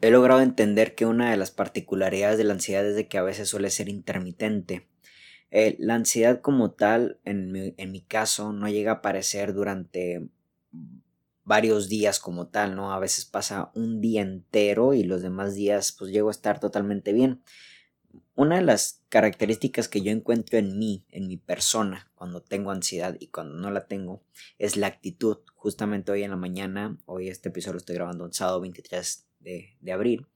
he logrado entender que una de las particularidades de la ansiedad es de que a veces suele ser intermitente. Eh, la ansiedad como tal, en mi, caso, no llega a aparecer durante varios días como tal, ¿no? A veces pasa un día entero y los demás días pues llego a estar totalmente bien. Una de las características que yo encuentro en mí, en mi persona, cuando tengo ansiedad y cuando no la tengo, es la actitud. Justamente hoy en la mañana, hoy este episodio lo estoy grabando el sábado 23 de, de abril,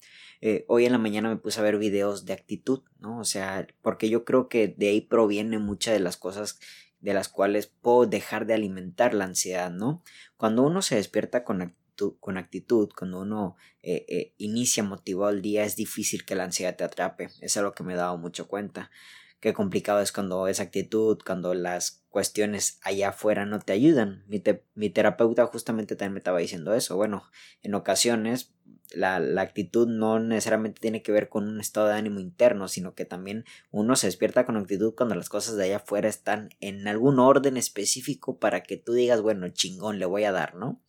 eh, hoy en la mañana me puse a ver videos de actitud, ¿no? O sea, porque yo creo que de ahí proviene muchas de las cosas de las cuales puedo dejar de alimentar la ansiedad, ¿no? Cuando uno se despierta con actitud, con actitud cuando uno eh, eh, inicia motivado el día, es difícil que la ansiedad te atrape. Es algo que me he dado mucho cuenta. Qué complicado es cuando esa actitud, cuando las cuestiones allá afuera no te ayudan. Mi, mi terapeuta justamente también me estaba diciendo eso. Bueno, en ocasiones la, la, actitud no necesariamente tiene que ver con un estado de ánimo interno, sino que también uno se despierta con actitud cuando las cosas de allá afuera están en algún orden específico para que tú digas, bueno, chingón, le voy a dar, ¿no?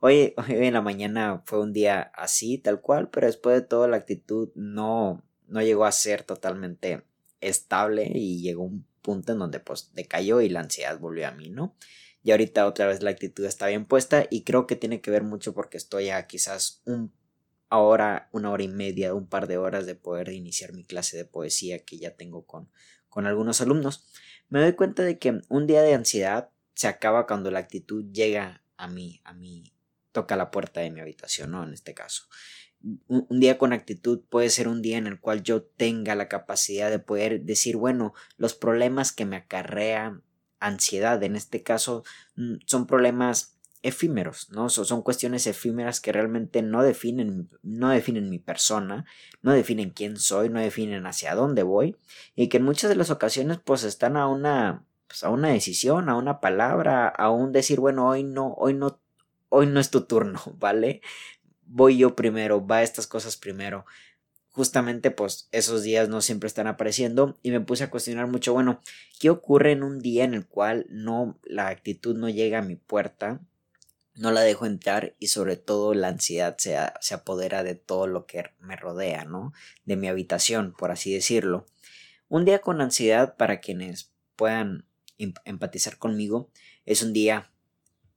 Hoy, hoy en la mañana fue un día así, tal cual, pero después de todo la actitud no, no llegó a ser totalmente estable y llegó un punto en donde pues decayó y la ansiedad volvió a mí, ¿no? Y ahorita otra vez la actitud está bien puesta y creo que tiene que ver mucho porque estoy a quizás un ahora una hora y media, un par de horas de poder iniciar mi clase de poesía que ya tengo con, con algunos alumnos, me doy cuenta de que un día de ansiedad se acaba cuando la actitud llega a mí, a mí, toca la puerta de mi habitación, ¿no? En este caso. Un, un, día con actitud puede ser un día en el cual yo tenga la capacidad de poder decir, bueno, los problemas que me acarrea ansiedad, en este caso, mm, son problemas efímeros, ¿no? son cuestiones efímeras que realmente no definen, no definen mi persona, no definen quién soy, no definen hacia dónde voy, y que en muchas de las ocasiones pues están a una, pues, a una decisión, a una palabra, a un decir, bueno, hoy no, hoy no, hoy no es tu turno, ¿vale? Voy yo primero, va estas cosas primero. Justamente pues esos días no siempre están apareciendo y me puse a cuestionar mucho, bueno, ¿qué ocurre en un día en el cual no la actitud no llega a mi puerta? No la dejo entrar y sobre todo la ansiedad se, se, apodera de todo lo que me rodea, ¿no? De mi habitación, por así decirlo. Un día con ansiedad, para quienes puedan empatizar conmigo, es un día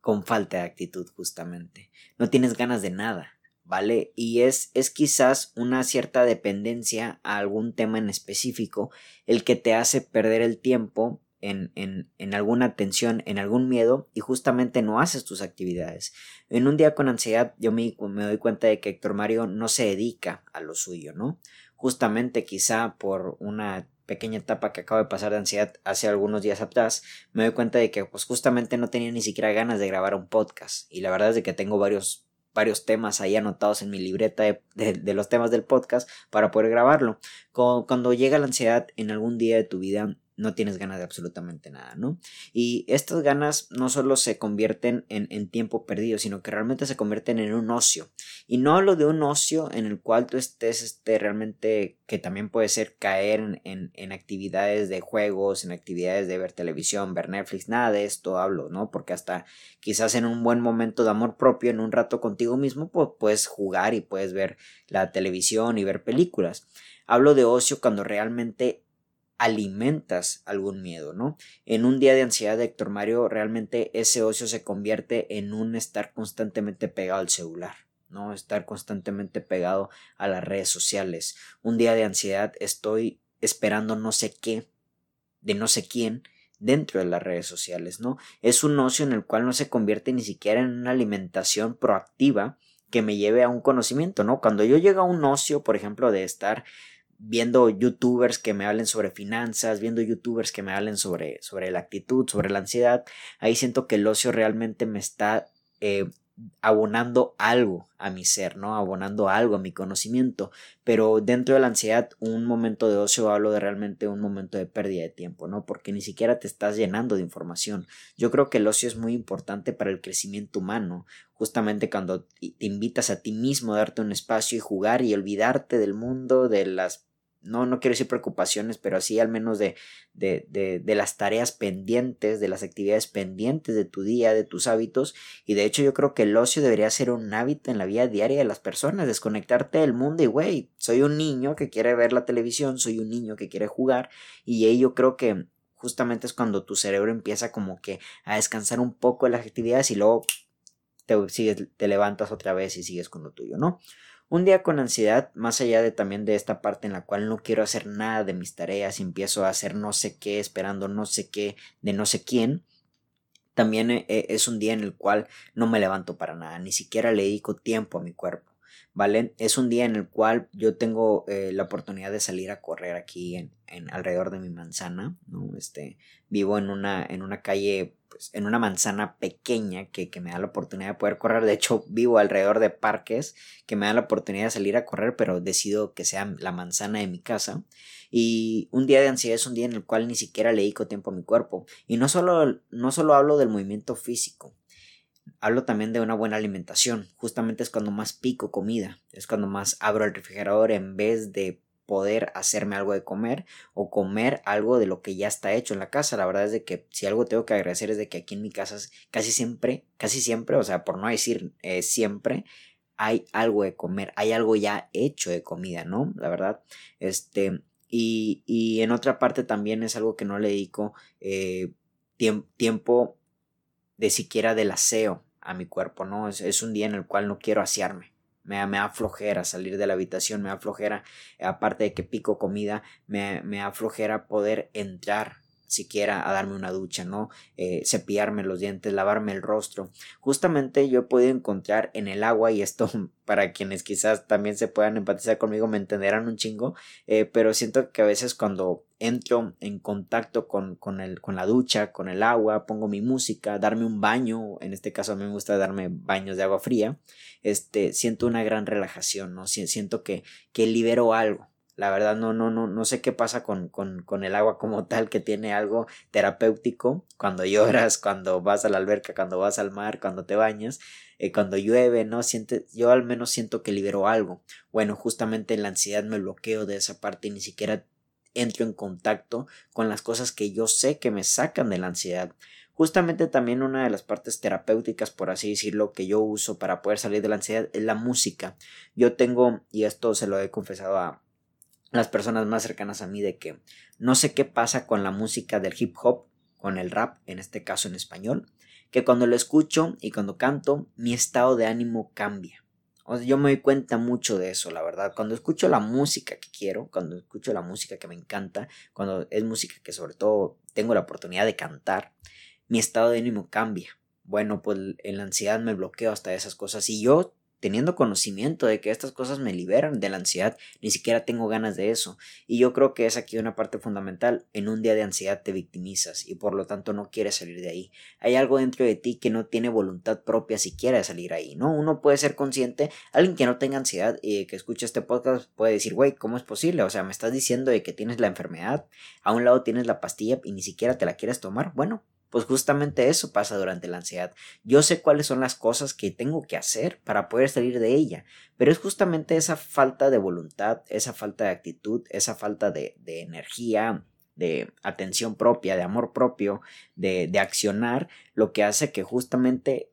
con falta de actitud justamente. No tienes ganas de nada, ¿vale? Y es, es quizás una cierta dependencia a algún tema en específico el que te hace perder el tiempo en, en, en, alguna tensión, en algún miedo y justamente no haces tus actividades. En un día con ansiedad yo me, me, doy cuenta de que Héctor Mario no se dedica a lo suyo, ¿no? Justamente quizá por una pequeña etapa que acabo de pasar de ansiedad hace algunos días atrás, me doy cuenta de que pues justamente no tenía ni siquiera ganas de grabar un podcast y la verdad es de que tengo varios varios temas ahí anotados en mi libreta de, de, los temas del podcast para poder grabarlo. Cuando, cuando llega la ansiedad en algún día de tu vida, no tienes ganas de absolutamente nada, ¿no? Y estas ganas no solo se convierten en, en, tiempo perdido, sino que realmente se convierten en un ocio. Y no hablo de un ocio en el cual tú estés este, realmente, que también puede ser caer en, en, en, actividades de juegos, en actividades de ver televisión, ver Netflix, nada de esto hablo, ¿no? Porque hasta quizás en un buen momento de amor propio, en un rato contigo mismo, pues puedes jugar y puedes ver la televisión y ver películas. Hablo de ocio cuando realmente alimentas algún miedo, ¿no? En un día de ansiedad de Héctor Mario, realmente ese ocio se convierte en un estar constantemente pegado al celular, ¿no? Estar constantemente pegado a las redes sociales. Un día de ansiedad estoy esperando no sé qué, de no sé quién, dentro de las redes sociales, ¿no? Es un ocio en el cual no se convierte ni siquiera en una alimentación proactiva que me lleve a un conocimiento, ¿no? Cuando yo llego a un ocio, por ejemplo, de estar viendo youtubers que me hablen sobre finanzas, viendo youtubers que me hablen sobre, sobre la actitud, sobre la ansiedad, ahí siento que el ocio realmente me está eh, abonando algo a mi ser, ¿no? Abonando algo a mi conocimiento. Pero dentro de la ansiedad, un momento de ocio hablo de realmente un momento de pérdida de tiempo, ¿no? Porque ni siquiera te estás llenando de información. Yo creo que el ocio es muy importante para el crecimiento humano. Justamente cuando te invitas a ti mismo a darte un espacio y jugar y olvidarte del mundo, de las no, no quiero decir preocupaciones, pero así al menos de, de, de, de, las tareas pendientes, de las actividades pendientes de tu día, de tus hábitos. Y de hecho yo creo que el ocio debería ser un hábito en la vida diaria de las personas, desconectarte del mundo y, güey, soy un niño que quiere ver la televisión, soy un niño que quiere jugar y ahí yo creo que justamente es cuando tu cerebro empieza como que a descansar un poco de las actividades y luego te, sigues, te levantas otra vez y sigues con lo tuyo, ¿no? Un día con ansiedad, más allá de también de esta parte en la cual no quiero hacer nada de mis tareas, empiezo a hacer no sé qué, esperando no sé qué de no sé quién, también eh, es un día en el cual no me levanto para nada, ni siquiera le dedico tiempo a mi cuerpo. ¿Vale? Es un día en el cual yo tengo eh, la oportunidad de salir a correr aquí en, en, alrededor de mi manzana, ¿no? Este, vivo en una, en una calle pues, en una manzana pequeña que, me da la oportunidad de poder correr. De hecho, vivo alrededor de parques que me dan la oportunidad de salir a correr, pero decido que sea la manzana de mi casa. Y un día de ansiedad es un día en el cual ni siquiera le dedico tiempo a mi cuerpo. Y no solo, no solo hablo del movimiento físico, hablo también de una buena alimentación. Justamente es cuando más pico comida, es cuando más abro el refrigerador en vez de poder hacerme algo de comer o comer algo de lo que ya está hecho en la casa. La verdad es de que si algo tengo que agradecer es de que aquí en mi casa casi siempre, casi siempre, o sea, por no decir eh, siempre, hay algo de comer, hay algo ya hecho de comida, ¿no? La verdad, este, y, y en otra parte también es algo que no le dedico eh, tiempo de siquiera del aseo a mi cuerpo, ¿no? es un día en el cual no quiero asearme me, me da flojera salir de la habitación, me da flojera, aparte de que pico comida, me, me da flojera poder entrar siquiera a darme una ducha, ¿no? Eh, cepillarme los dientes, lavarme el rostro. Justamente yo he podido encontrar en el agua, y esto para quienes quizás también se puedan empatizar conmigo, me entenderán un chingo, eh, pero siento que a veces cuando entro en contacto con, con, el, con la ducha, con el agua, pongo mi música, darme un baño, en este caso a mí me gusta darme baños de agua fría, este, siento una gran relajación, ¿no? Siento que, que libero algo. La verdad no, no, no, no sé qué pasa con, con, con, el agua como tal, que tiene algo terapéutico cuando lloras, cuando vas a la alberca, cuando vas al mar, cuando te bañas, eh, cuando llueve, ¿no? Siente, yo al menos siento que libero algo. Bueno, justamente la ansiedad me bloqueo de esa parte y ni siquiera entro en contacto con las cosas que yo sé que me sacan de la ansiedad. Justamente también una de las partes terapéuticas, por así decirlo, que yo uso para poder salir de la ansiedad es la música. Yo tengo, y esto se lo he confesado a las personas más cercanas a mí, de que no sé qué pasa con la música del hip hop, con el rap, en este caso en español, que cuando lo escucho y cuando canto, mi estado de ánimo cambia. O yo me doy cuenta mucho de eso, la verdad. Cuando escucho la música que quiero, cuando escucho la música que me encanta, cuando es música que sobre todo tengo la oportunidad de cantar, mi estado de ánimo cambia. Bueno, pues en la ansiedad me bloqueo hasta esas cosas y yo teniendo conocimiento de que estas cosas me liberan de la ansiedad, ni siquiera tengo ganas de eso. Y yo creo que es aquí una parte fundamental. En un día de ansiedad te victimizas y por lo tanto no quieres salir de ahí. Hay algo dentro de ti que no tiene voluntad propia siquiera de salir ahí, ¿no? Uno puede ser consciente, alguien que no tenga ansiedad y que escuche este podcast puede decir, güey, ¿cómo es posible? O sea, me estás diciendo de que tienes la enfermedad, a un lado tienes la pastilla y ni siquiera te la quieres tomar. Bueno, pues justamente eso pasa durante la ansiedad. Yo sé cuáles son las cosas que tengo que hacer para poder salir de ella, pero es justamente esa falta de voluntad, esa falta de actitud, esa falta de, energía, de atención propia, de amor propio, de, de accionar, lo que hace que justamente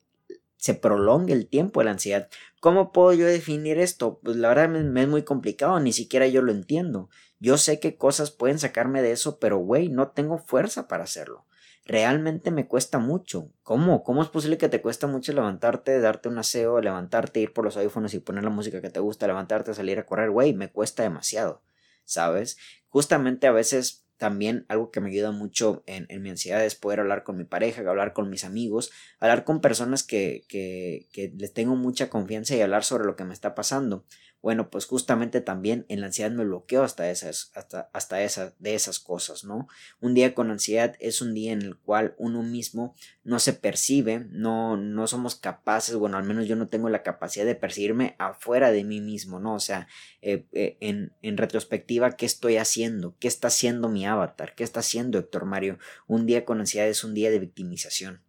se prolongue el tiempo de la ansiedad. ¿Cómo puedo yo definir esto? Pues la verdad me, es muy complicado, ni siquiera yo lo entiendo. Yo sé qué cosas pueden sacarme de eso, pero güey, no tengo fuerza para hacerlo realmente me cuesta mucho. ¿Cómo? ¿Cómo es posible que te cuesta mucho levantarte, darte un aseo, levantarte, ir por los audífonos y poner la música que te gusta, levantarte, salir a correr? Güey, me cuesta demasiado, ¿sabes? Justamente a veces también algo que me ayuda mucho en, mi ansiedad es poder hablar con mi pareja, hablar con mis amigos, hablar con personas que, que, que les tengo mucha confianza y hablar sobre lo que me está pasando. Bueno, pues justamente también en la ansiedad me bloqueo hasta esas, hasta, hasta esas, de esas cosas, ¿no? Un día con ansiedad es un día en el cual uno mismo no se percibe, no, no somos capaces, bueno, al menos yo no tengo la capacidad de percibirme afuera de mí mismo, ¿no? O sea, eh, eh, en, en retrospectiva, ¿qué estoy haciendo? ¿Qué está haciendo mi avatar? ¿Qué está haciendo Héctor Mario? Un día con ansiedad es un día de victimización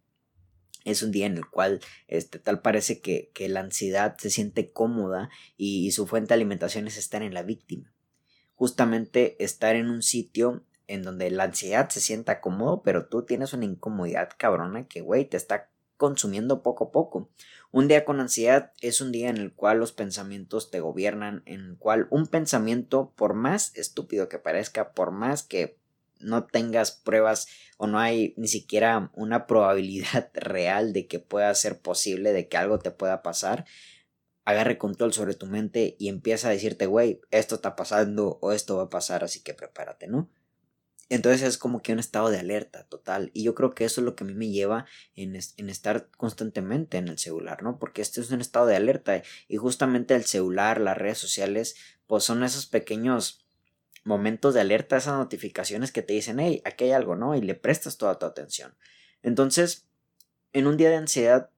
es un día en el cual este, tal parece que, la ansiedad se siente cómoda y, su fuente de alimentación es estar en la víctima. justamente estar en un sitio en donde la ansiedad se sienta cómodo, pero tú tienes una incomodidad cabrona que, güey, te está consumiendo poco a poco. Un día con ansiedad es un día en el cual los pensamientos te gobiernan, en el cual un pensamiento, por más estúpido que parezca, por más que no tengas pruebas o no hay ni siquiera una probabilidad real de que pueda ser posible, de que algo te pueda pasar, agarre control sobre tu mente y empieza a decirte, güey, esto está pasando o esto va a pasar, así que prepárate, ¿no? Entonces es como que un estado de alerta total. Y yo creo que eso es lo que a mí me lleva en, en, estar constantemente en el celular, ¿no? Porque este es un estado de alerta. Y justamente el celular, las redes sociales, pues son esos pequeños momentos de alerta, esas notificaciones que te dicen, hey, aquí hay algo, ¿no? Y le prestas toda tu atención. Entonces, en un día de ansiedad,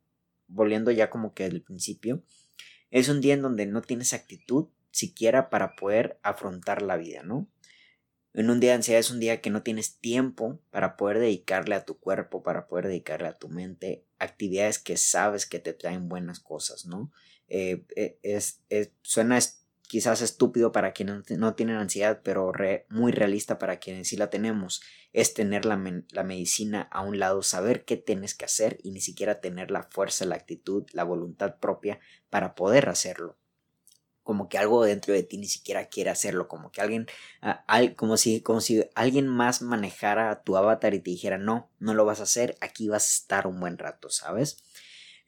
volviendo ya como que al principio, es un día en donde no tienes actitud siquiera para poder afrontar la vida, ¿no? En un día de ansiedad es un día que no tienes tiempo para poder dedicarle a tu cuerpo, para poder dedicarle a tu mente actividades que sabes que te traen buenas cosas, ¿no? Eh, eh, es, suena quizás estúpido para quienes no tienen ansiedad, pero muy realista para quienes sí la tenemos, es tener la, la, medicina a un lado, saber qué tienes que hacer y ni siquiera tener la fuerza, la actitud, la voluntad propia para poder hacerlo como que algo dentro de ti ni siquiera quiere hacerlo, como que alguien, como, si, como si alguien más manejara tu avatar y te dijera, no, no lo vas a hacer, aquí vas a estar un buen rato, ¿sabes?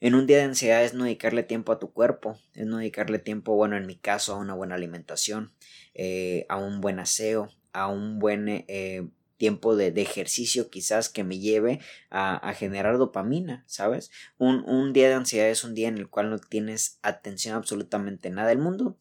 En un día de ansiedad es no dedicarle tiempo a tu cuerpo, es no dedicarle tiempo, bueno, en mi caso, a una buena alimentación, eh, a un buen aseo, a un buen eh, tiempo de, ejercicio quizás que me lleve a, generar dopamina, ¿sabes? Un, un, día de ansiedad es un día en el cual no tienes atención absolutamente nada del mundo.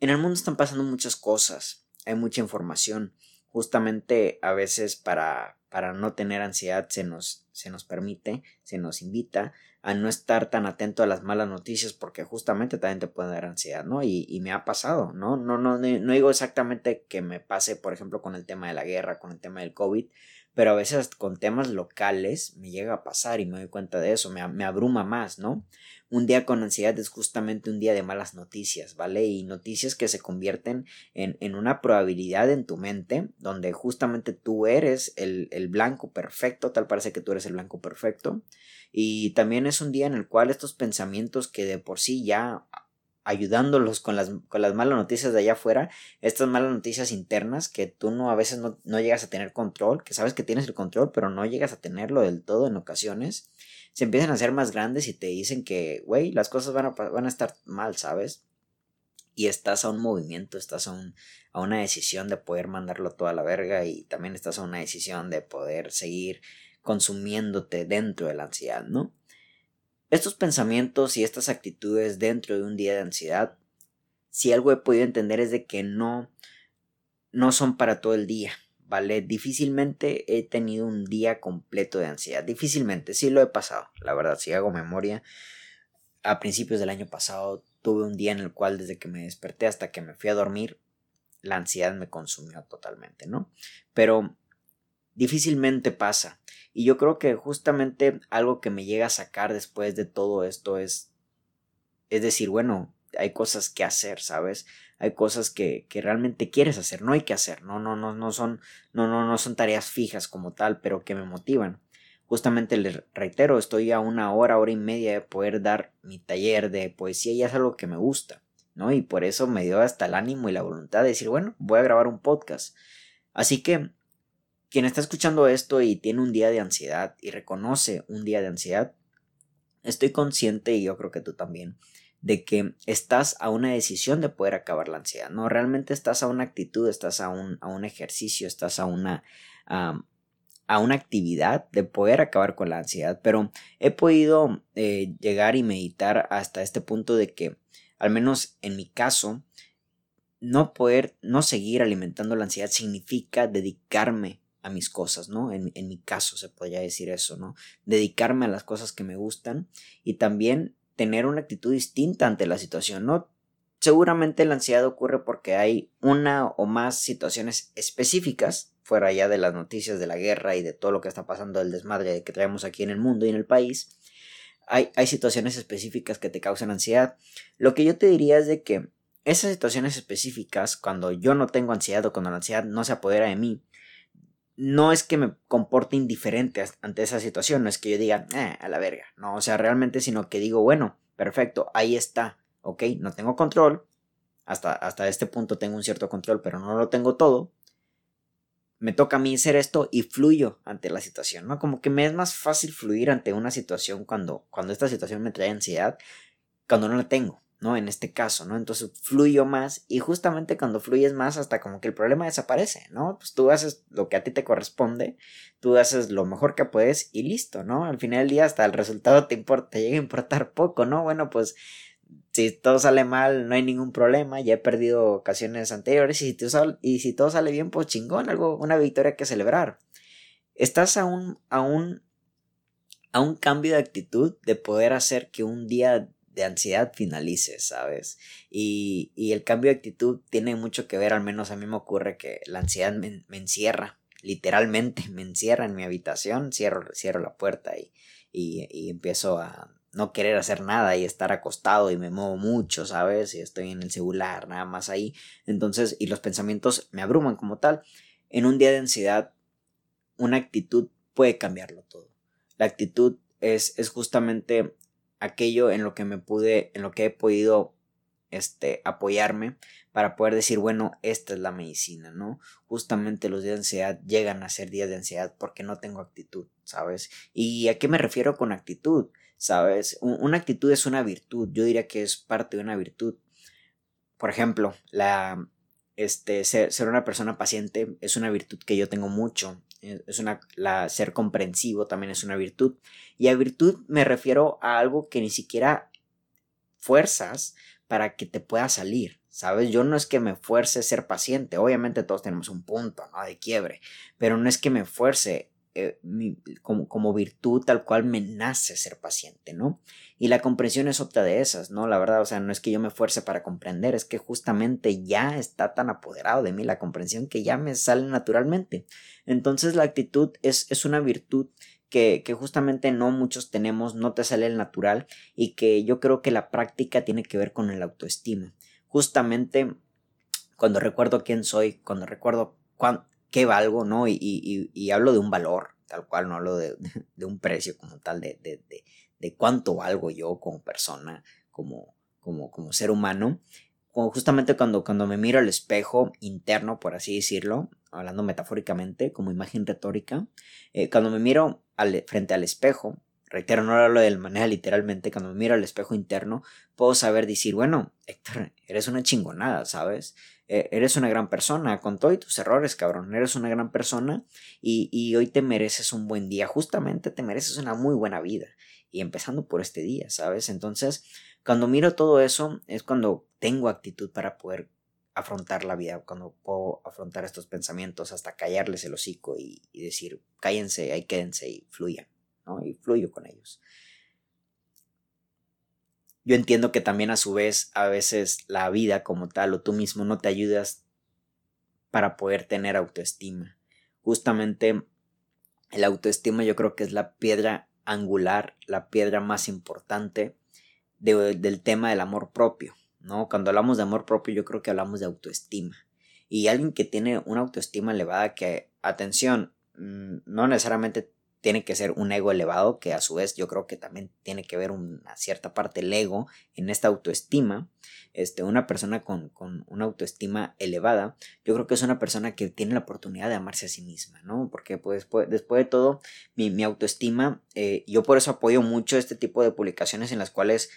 En el mundo están pasando muchas cosas, hay mucha información. Justamente a veces para, para no tener ansiedad se nos, se nos permite, se nos invita a no estar tan atento a las malas noticias porque justamente también te pueden dar ansiedad, ¿no? Y, y me ha pasado, ¿no? No, no, no digo exactamente que me pase, por ejemplo, con el tema de la guerra, con el tema del COVID, pero a veces con temas locales me llega a pasar y me doy cuenta de eso, me, me, abruma más, ¿no? Un día con ansiedad es justamente un día de malas noticias, ¿vale? Y noticias que se convierten en, en una probabilidad en tu mente, donde justamente tú eres el, el blanco perfecto, tal parece que tú eres el blanco perfecto, y también es un día en el cual estos pensamientos que de por sí ya ayudándolos con las, con las malas noticias de allá afuera, estas malas noticias internas que tú no a veces no, llegas a tener control, que sabes que tienes el control, pero no llegas a tenerlo del todo en ocasiones, se empiezan a hacer más grandes y te dicen que, güey, las cosas van a, van a estar mal, ¿sabes? Y estás a un movimiento, estás a, un, a una decisión de poder mandarlo toda la verga y también estás a una decisión de poder seguir consumiéndote dentro de la ansiedad, ¿no? Estos pensamientos y estas actitudes dentro de un día de ansiedad, si algo he podido entender es de que no, no son para todo el día, Difícilmente he tenido un día completo de ansiedad, difícilmente, sí lo he pasado, la verdad, si hago memoria, a principios del año pasado tuve un día en el cual desde que me desperté hasta que me fui a dormir, la ansiedad me consumió totalmente, ¿no? Pero difícilmente pasa. Y yo creo que justamente algo que me llega a sacar después de todo esto es, es decir, bueno, hay cosas que hacer, ¿sabes? Hay cosas que, que, realmente quieres hacer, no hay que hacer, no, no, no, no son, no, no, no son tareas fijas como tal, pero que me motivan. Justamente les reitero, estoy a una hora, hora y media de poder dar mi taller de poesía y es algo que me gusta, ¿no? Y por eso me dio hasta el ánimo y la voluntad de decir, bueno, voy a grabar un podcast. Así que quien está escuchando esto y tiene un día de ansiedad y reconoce un día de ansiedad, estoy consciente y yo creo que tú también de que estás a una decisión de poder acabar la ansiedad, no realmente estás a una actitud, estás a un, a un ejercicio, estás a una a una actividad de poder acabar con la ansiedad, pero he podido eh, llegar y meditar hasta este punto de que, al menos en mi caso, no poder, no seguir alimentando la ansiedad significa dedicarme a mis cosas, ¿no? En, en, mi caso se podría decir eso, ¿no? Dedicarme a las cosas que me gustan y también tener una actitud distinta ante la situación, ¿no? Seguramente la ansiedad ocurre porque hay una o más situaciones específicas, fuera ya de las noticias de la guerra y de todo lo que está pasando, del desmadre que traemos aquí en el mundo y en el país. Hay, hay situaciones específicas que te causan ansiedad. Lo que yo te diría es de que esas situaciones específicas, cuando yo no tengo ansiedad o cuando la ansiedad no se apodera de mí, no es que me comporte indiferente ante esa situación, no es que yo diga, eh, a la verga, no, o sea, realmente, sino que digo, bueno, perfecto, ahí está, ok, no tengo control, hasta, hasta este punto tengo un cierto control, pero no lo tengo todo, me toca a mí hacer esto y fluyo ante la situación, ¿no? Como que me es más fácil fluir ante una situación cuando, cuando esta situación me trae ansiedad, cuando no la tengo. ¿No? En este caso, ¿no? Entonces fluyo más y justamente cuando fluyes más hasta como que el problema desaparece, ¿no? Pues tú haces lo que a ti te corresponde, tú haces lo mejor que puedes y listo, ¿no? Al final del día hasta el resultado te importa, te llega a importar poco, ¿no? Bueno, pues si todo sale mal no hay ningún problema, ya he perdido ocasiones anteriores y si, y si todo sale bien, pues chingón, algo, una victoria que celebrar. Estás a un, a un, a un cambio de actitud de poder hacer que un día de ansiedad finalice, ¿sabes? Y, y, el cambio de actitud tiene mucho que ver, al menos a mí me ocurre que la ansiedad me, encierra, literalmente me encierra en mi habitación, cierro, cierro la puerta y, y, y, empiezo a no querer hacer nada y estar acostado y me muevo mucho, ¿sabes? Y estoy en el celular, nada más ahí. Entonces, y los pensamientos me abruman como tal. En un día de ansiedad, una actitud puede cambiarlo todo. La actitud es, es justamente aquello en lo que me pude, en lo que he podido este, apoyarme para poder decir, bueno, esta es la medicina, ¿no? Justamente los días de ansiedad llegan a ser días de ansiedad porque no tengo actitud, ¿sabes? ¿Y a qué me refiero con actitud? ¿Sabes? Una actitud es una virtud, yo diría que es parte de una virtud. Por ejemplo, la, este, ser, ser una persona paciente es una virtud que yo tengo mucho es una, ser comprensivo también es una virtud. Y a virtud me refiero a algo que ni siquiera fuerzas para que te pueda salir, ¿sabes? Yo no es que me fuerce ser paciente, obviamente todos tenemos un punto, ¿no? De quiebre, pero no es que me fuerce eh, como, como, virtud tal cual me nace ser paciente, ¿no? Y la comprensión es otra de esas, ¿no? La verdad, o sea, no es que yo me fuerce para comprender, es que justamente ya está tan apoderado de mí la comprensión que ya me sale naturalmente. Entonces la actitud es, es una virtud que, que, justamente no muchos tenemos, no te sale el natural y que yo creo que la práctica tiene que ver con el autoestima. Justamente cuando recuerdo quién soy, cuando recuerdo qué valgo, ¿no? Y, y, y, hablo de un valor, tal cual, no hablo de, de un precio como tal, de, de, de, cuánto valgo yo como persona, como, como, como ser humano. justamente cuando, cuando me miro al espejo interno, por así decirlo, hablando metafóricamente, como imagen retórica, eh, cuando me miro al, frente al espejo, reitero, no hablo de manera literalmente, cuando me miro al espejo interno, puedo saber decir, bueno, Héctor, eres una chingonada, ¿sabes? E, eres una gran persona, con todos tus errores, cabrón, eres una gran persona y, y hoy te mereces un buen día, justamente te mereces una muy buena vida, y empezando por este día, ¿sabes? Entonces, cuando miro todo eso, es cuando tengo actitud para poder afrontar la vida, cuando puedo afrontar estos pensamientos hasta callarles el hocico y, y decir, cállense, ahí quédense y fluyan. Y fluyo con ellos. Yo entiendo que también a su vez a veces la vida como tal o tú mismo no te ayudas para poder tener autoestima. Justamente el autoestima yo creo que es la piedra angular, la piedra más importante del tema del amor propio, ¿no? Cuando hablamos de amor propio yo creo que hablamos de autoestima. Y alguien que tiene una autoestima elevada que, atención, mm, no necesariamente tiene que ser un ego elevado, que a su vez yo creo que también tiene que ver una cierta parte el ego en esta autoestima. Este, una persona con, con, una autoestima elevada, yo creo que es una persona que tiene la oportunidad de amarse a sí misma, ¿no? Porque pues, después, de todo, mi, mi autoestima, eh, yo por eso apoyo mucho este tipo de publicaciones en las cuales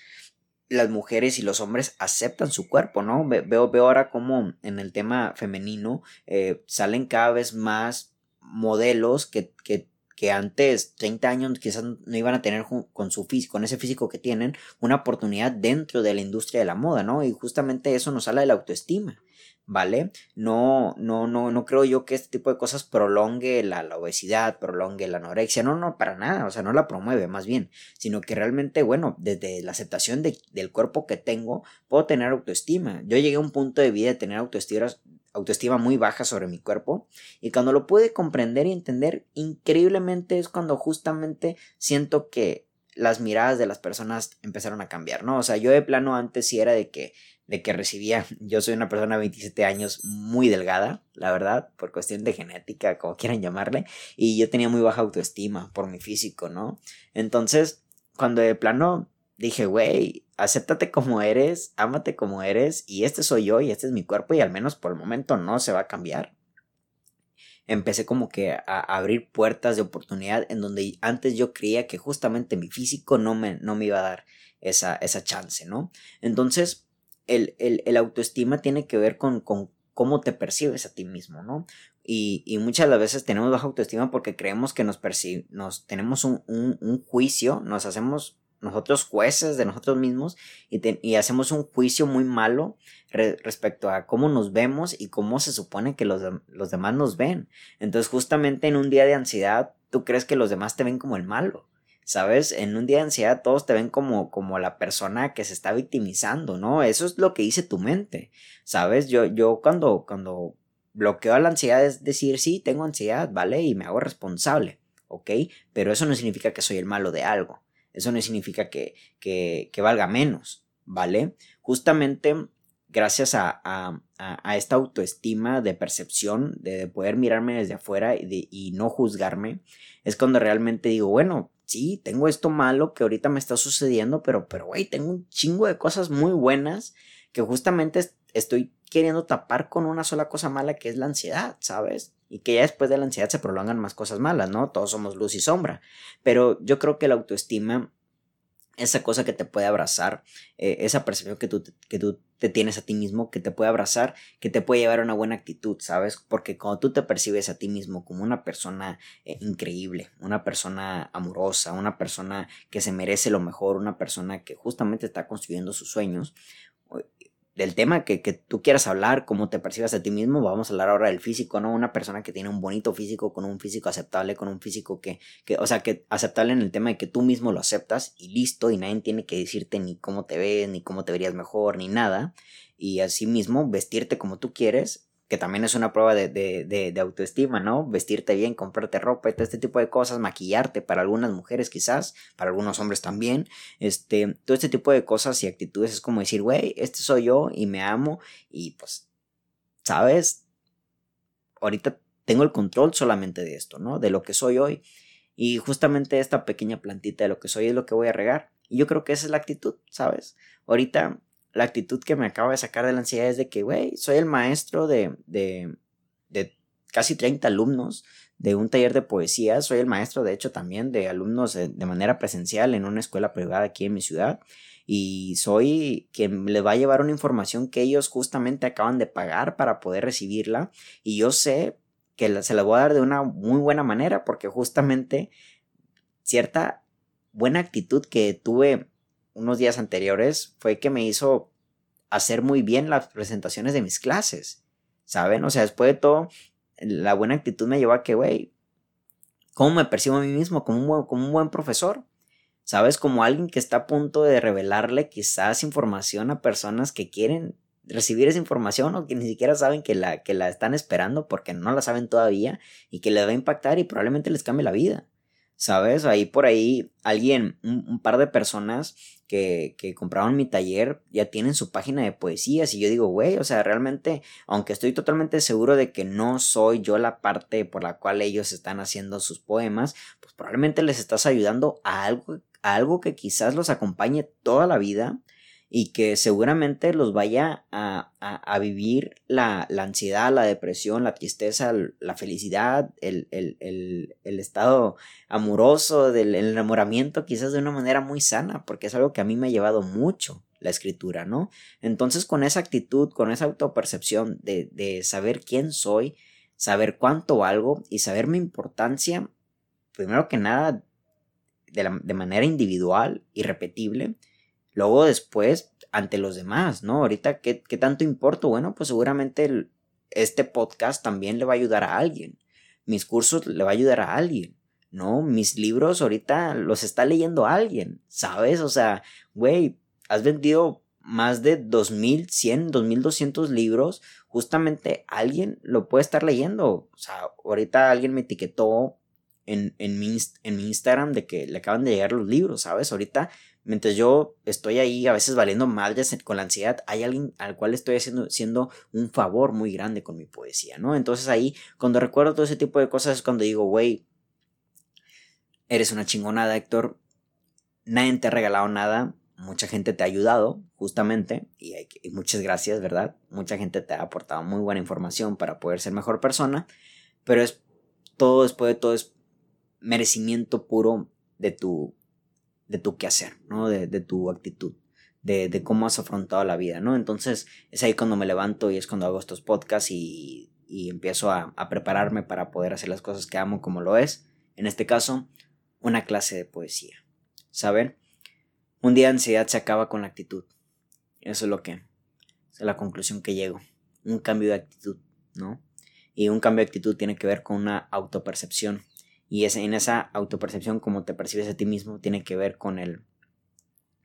las mujeres y los hombres aceptan su cuerpo, ¿no? Veo, veo ahora como en el tema femenino eh, salen cada vez más modelos que, que que antes, 30 años, quizás no iban a tener con su físico, con ese físico que tienen, una oportunidad dentro de la industria de la moda, ¿no? Y justamente eso nos habla de la autoestima. ¿vale? No, no, no, no creo yo que este tipo de cosas prolongue la, obesidad, prolongue la anorexia, no, no, para nada, o sea, no la promueve más bien, sino que realmente, bueno, desde la aceptación del cuerpo que tengo, puedo tener autoestima. Yo llegué a un punto de vida de tener autoestima, autoestima muy baja sobre mi cuerpo y cuando lo pude comprender y entender, increíblemente es cuando justamente siento que las miradas de las personas empezaron a cambiar, ¿no? O sea, yo de plano antes sí era de que de que recibía, yo soy una persona de 27 años muy delgada, la verdad, por cuestión de genética, como quieran llamarle, y yo tenía muy baja autoestima por mi físico, ¿no? Entonces, cuando de plano dije, güey, acéptate como eres, ámate como eres, y este soy yo y este es mi cuerpo, y al menos por el momento no se va a cambiar. Empecé como que a abrir puertas de oportunidad en donde antes yo creía que justamente mi físico no me, no me iba a dar esa, esa chance, ¿no? Entonces, el, el, autoestima tiene que ver con, con, cómo te percibes a ti mismo, ¿no? Y, y, muchas de las veces tenemos baja autoestima porque creemos que nos, nos tenemos un, un, juicio, nos hacemos nosotros jueces de nosotros mismos y, hacemos un juicio muy malo respecto a cómo nos vemos y cómo se supone que los, los demás nos ven. Entonces justamente en un día de ansiedad tú crees que los demás te ven como el malo ¿sabes? En un día de ansiedad todos te ven como, como la persona que se está victimizando, ¿no? Eso es lo que dice tu mente, ¿sabes? Yo, yo cuando, cuando bloqueo la ansiedad es decir, sí, tengo ansiedad, ¿vale? Y me hago responsable, ¿ok? Pero eso no significa que soy el malo de algo, eso no significa que, que, que valga menos, ¿vale? Justamente gracias a, a, a, esta autoestima de percepción, de poder mirarme desde afuera y, y no juzgarme, es cuando realmente digo, bueno, sí, tengo esto malo que ahorita me está sucediendo, pero, pero, güey, tengo un chingo de cosas muy buenas que justamente estoy queriendo tapar con una sola cosa mala que es la ansiedad, ¿sabes? Y que ya después de la ansiedad se prolongan más cosas malas, ¿no? Todos somos luz y sombra. Pero yo creo que la autoestima esa cosa que te puede abrazar, eh, esa percepción que tú, que tú te tienes a ti mismo, que te puede abrazar, que te puede llevar a una buena actitud, ¿sabes? Porque cuando tú te percibes a ti mismo como una persona eh, increíble, una persona amorosa, una persona que se merece lo mejor, una persona que justamente está construyendo sus sueños, del tema que, que, tú quieras hablar, cómo te percibas a ti mismo, vamos a hablar ahora del físico, ¿no? Una persona que tiene un bonito físico, con un físico aceptable, con un físico que, que, o sea, que aceptable en el tema de que tú mismo lo aceptas y listo, y nadie tiene que decirte ni cómo te ves, ni cómo te verías mejor, ni nada. Y así mismo vestirte como tú quieres que también es una prueba de, de, de, autoestima, ¿no? Vestirte bien, comprarte ropa y todo este tipo de cosas, maquillarte para algunas mujeres quizás, para algunos hombres también, este, todo este tipo de cosas y actitudes es como decir, güey, este soy yo y me amo y pues, ¿sabes? Ahorita tengo el control solamente de esto, ¿no? De lo que soy hoy. Y justamente esta pequeña plantita de lo que soy es lo que voy a regar. Y yo creo que esa es la actitud, ¿sabes? Ahorita la actitud que me acaba de sacar de la ansiedad es de que, güey, soy el maestro de, de, de casi 30 alumnos de un taller de poesía, soy el maestro de hecho también de alumnos de, manera presencial en una escuela privada aquí en mi ciudad y soy quien le va a llevar una información que ellos justamente acaban de pagar para poder recibirla y yo sé que se la voy a dar de una muy buena manera porque justamente cierta buena actitud que tuve unos días anteriores fue que me hizo hacer muy bien las presentaciones de mis clases. ¿Saben? O sea, después de todo, la buena actitud me llevó a que, güey, ¿cómo me percibo a mí mismo? Como un, buen, como un buen profesor. ¿Sabes? Como alguien que está a punto de revelarle quizás información a personas que quieren recibir esa información o que ni siquiera saben que la, que la están esperando porque no la saben todavía y que les va a impactar y probablemente les cambie la vida. ¿Sabes? Ahí por ahí alguien, un par de personas que, que, compraron mi taller ya tienen su página de poesías y yo digo, güey, o sea, realmente, aunque estoy totalmente seguro de que no soy yo la parte por la cual ellos están haciendo sus poemas, pues probablemente les estás ayudando a algo, a algo que quizás los acompañe toda la vida y que seguramente los vaya a, a, vivir la, la, ansiedad, la depresión, la tristeza, la felicidad, el, el, el, el, estado amoroso, del enamoramiento, quizás de una manera muy sana, porque es algo que a mí me ha llevado mucho la escritura, ¿no? Entonces con esa actitud, con esa autopercepción de, de saber quién soy, saber cuánto valgo y saber mi importancia, primero que nada, de, la, de manera individual y repetible, Luego después, ante los demás, ¿no? Ahorita, ¿qué, qué tanto importo? Bueno, pues seguramente este podcast también le va a ayudar a alguien. Mis cursos le va a ayudar a alguien. ¿no? Mis libros ahorita los está leyendo alguien, ¿sabes? O sea, güey, has vendido más de 2100, 2200 libros, justamente alguien lo puede estar leyendo. O sea, ahorita alguien me etiquetó en, en, mi, en mi Instagram de que le acaban de llegar los libros, ¿sabes? Ahorita Mientras yo estoy ahí a veces valiendo madres con la ansiedad, hay alguien al cual estoy haciendo siendo un favor muy grande con mi poesía, ¿no? Entonces ahí, cuando recuerdo todo ese tipo de cosas, es cuando digo, güey, eres una chingonada, Héctor. Nadie te ha regalado nada. Mucha gente te ha ayudado, justamente, y, y muchas gracias, ¿verdad? Mucha gente te ha aportado muy buena información para poder ser mejor persona, pero es todo después de todo es merecimiento puro de tu de tu quehacer, ¿no? De, tu actitud, de, cómo has afrontado la vida, ¿no? Entonces es ahí cuando me levanto y es cuando hago estos podcasts y, empiezo a, prepararme para poder hacer las cosas que amo como lo es. En este caso, una clase de poesía. ¿Saben? Un día de ansiedad se acaba con la actitud. Eso es lo que, es la conclusión que llego. Un cambio de actitud, ¿no? Y un cambio de actitud tiene que ver con una autopercepción y es, en esa autopercepción, como te percibes a ti mismo, tiene que ver con, el,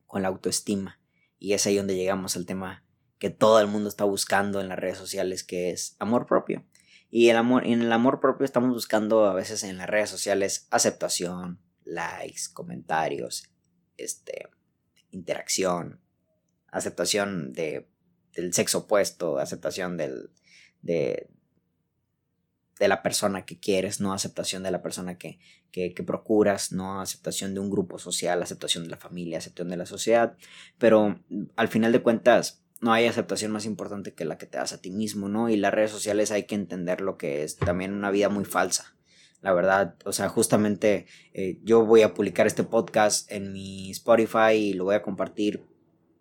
con la autoestima. Y es ahí donde llegamos al tema que todo el mundo está buscando en las redes sociales, que es amor propio. Y el amor, en el amor propio estamos buscando a veces en las redes sociales aceptación, likes, comentarios, este, interacción, aceptación de, del sexo opuesto, aceptación del, de, de la persona que quieres, no aceptación de la persona que, que, procuras, no aceptación de un grupo social, aceptación de la familia, aceptación de la sociedad, pero mm, al final de cuentas no hay aceptación más importante que la que te das a ti mismo, ¿no? Y las redes sociales hay que entender lo que es también una vida muy falsa. La verdad, o sea, justamente eh, yo voy a publicar este podcast en mi Spotify y lo voy a compartir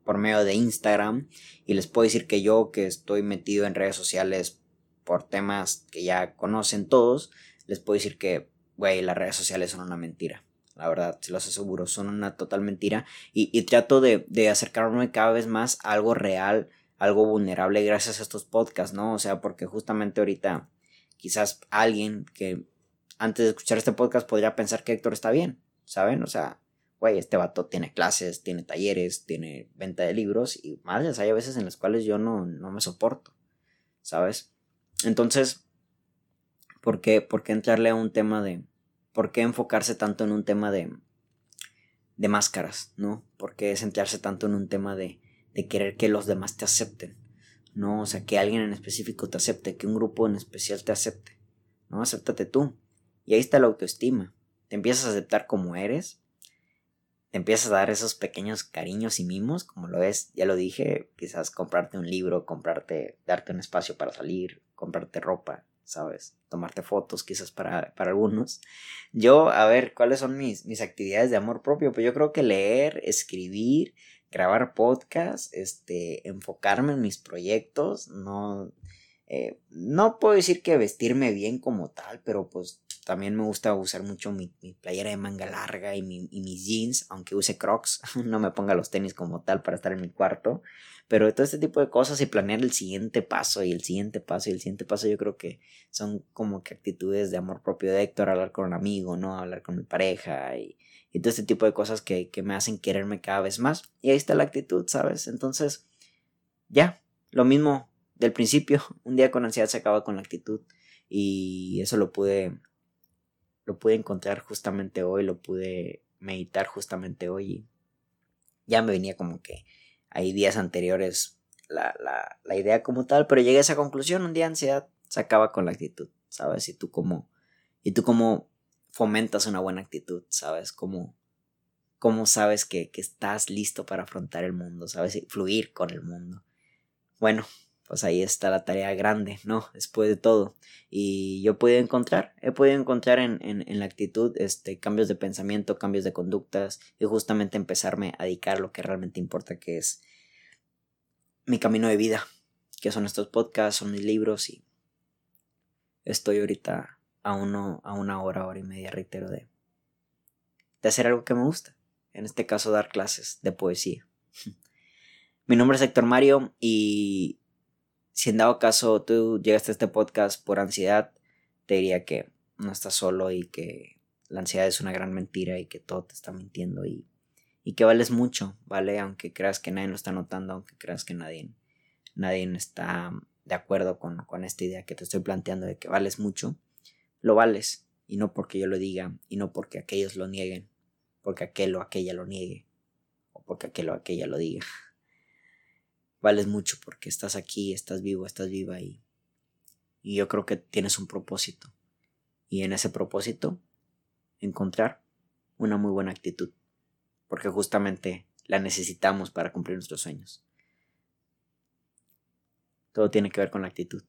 por medio de Instagram y les puedo decir que yo que estoy metido en redes sociales por temas que ya conocen todos, les puedo decir que, güey, las redes sociales son una mentira. La verdad, se los aseguro, son una total mentira. Y, trato de, de, acercarme cada vez más a algo real, algo vulnerable gracias a estos podcasts, ¿no? O sea, porque justamente ahorita quizás alguien que antes de escuchar este podcast podría pensar que Héctor está bien, ¿saben? O sea, güey, este vato tiene clases, tiene talleres, tiene venta de libros y más hay veces en las cuales yo no, no me soporto, ¿sabes? Entonces, ¿por qué, ¿por qué entrarle a un tema de... ¿Por qué enfocarse tanto en un tema de... de máscaras, ¿no? ¿Por qué centrarse tanto en un tema de, de querer que los demás te acepten? ¿No? O sea, que alguien en específico te acepte, que un grupo en especial te acepte. ¿No? Acéptate tú. Y ahí está la autoestima. Te empiezas a aceptar como eres. Te empiezas a dar esos pequeños cariños y mimos, como lo es, ya lo dije, quizás comprarte un libro, comprarte, darte un espacio para salir, comprarte ropa, ¿sabes? Tomarte fotos quizás para, para algunos. Yo, a ver, ¿cuáles son mis, mis actividades de amor propio? Pues yo creo que leer, escribir, grabar podcast, este, enfocarme en mis proyectos, no, eh, no puedo decir que vestirme bien como tal, pero pues también me gusta usar mucho mi, playera de manga larga y, mi, y, mis jeans, aunque use crocs, no me ponga los tenis como tal para estar en mi cuarto. Pero todo este tipo de cosas y planear el siguiente paso y el siguiente paso y el siguiente paso, yo creo que son como que actitudes de amor propio de Héctor, hablar con un amigo, ¿no? Hablar con mi pareja y, y todo este tipo de cosas que, que me hacen quererme cada vez más. Y ahí está la actitud, ¿sabes? Entonces, ya, lo mismo del principio, un día con ansiedad se acaba con la actitud y eso lo pude lo pude encontrar justamente hoy, lo pude meditar justamente hoy. ya me venía como que hay días anteriores la, la, la, idea como tal, pero llegué a esa conclusión, un día ansiedad se acaba con la actitud, ¿sabes? Y tú como, y tú como fomentas una buena actitud, ¿sabes? Como, cómo sabes que, que estás listo para afrontar el mundo, ¿sabes? Y fluir con el mundo. Bueno, pues ahí está la tarea grande, ¿no? Después de todo. Y yo he podido encontrar, he podido encontrar en, en, la actitud este, cambios de pensamiento, cambios de conductas y justamente empezarme a dedicar lo que realmente importa, que es mi camino de vida, que son estos podcasts, son mis libros y estoy ahorita a, uno, a una hora, hora y media, reitero, de, de hacer algo que me gusta. En este caso, dar clases de poesía. Mi nombre es Héctor Mario y si en dado caso tú llegaste a este podcast por ansiedad, te diría que no estás solo y que la ansiedad es una gran mentira y que todo te está mintiendo y, y que vales mucho, ¿vale? Aunque creas que nadie lo está notando, aunque creas que nadie, nadie está de acuerdo con, con esta idea que te estoy planteando de que vales mucho, lo vales. Y no porque yo lo diga y no porque aquellos lo nieguen, porque aquel o aquella lo niegue, o porque aquello, aquella lo diga. Vales mucho porque estás aquí, estás vivo, estás viva y, y yo creo que tienes un propósito. Y en ese propósito, encontrar una muy buena actitud. Porque justamente la necesitamos para cumplir nuestros sueños. Todo tiene que ver con la actitud.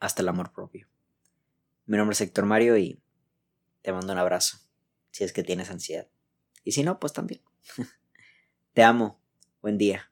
Hasta el amor propio. Mi nombre es Héctor Mario y te mando un abrazo. Si es que tienes ansiedad. Y si no, pues también. te amo. Buen día.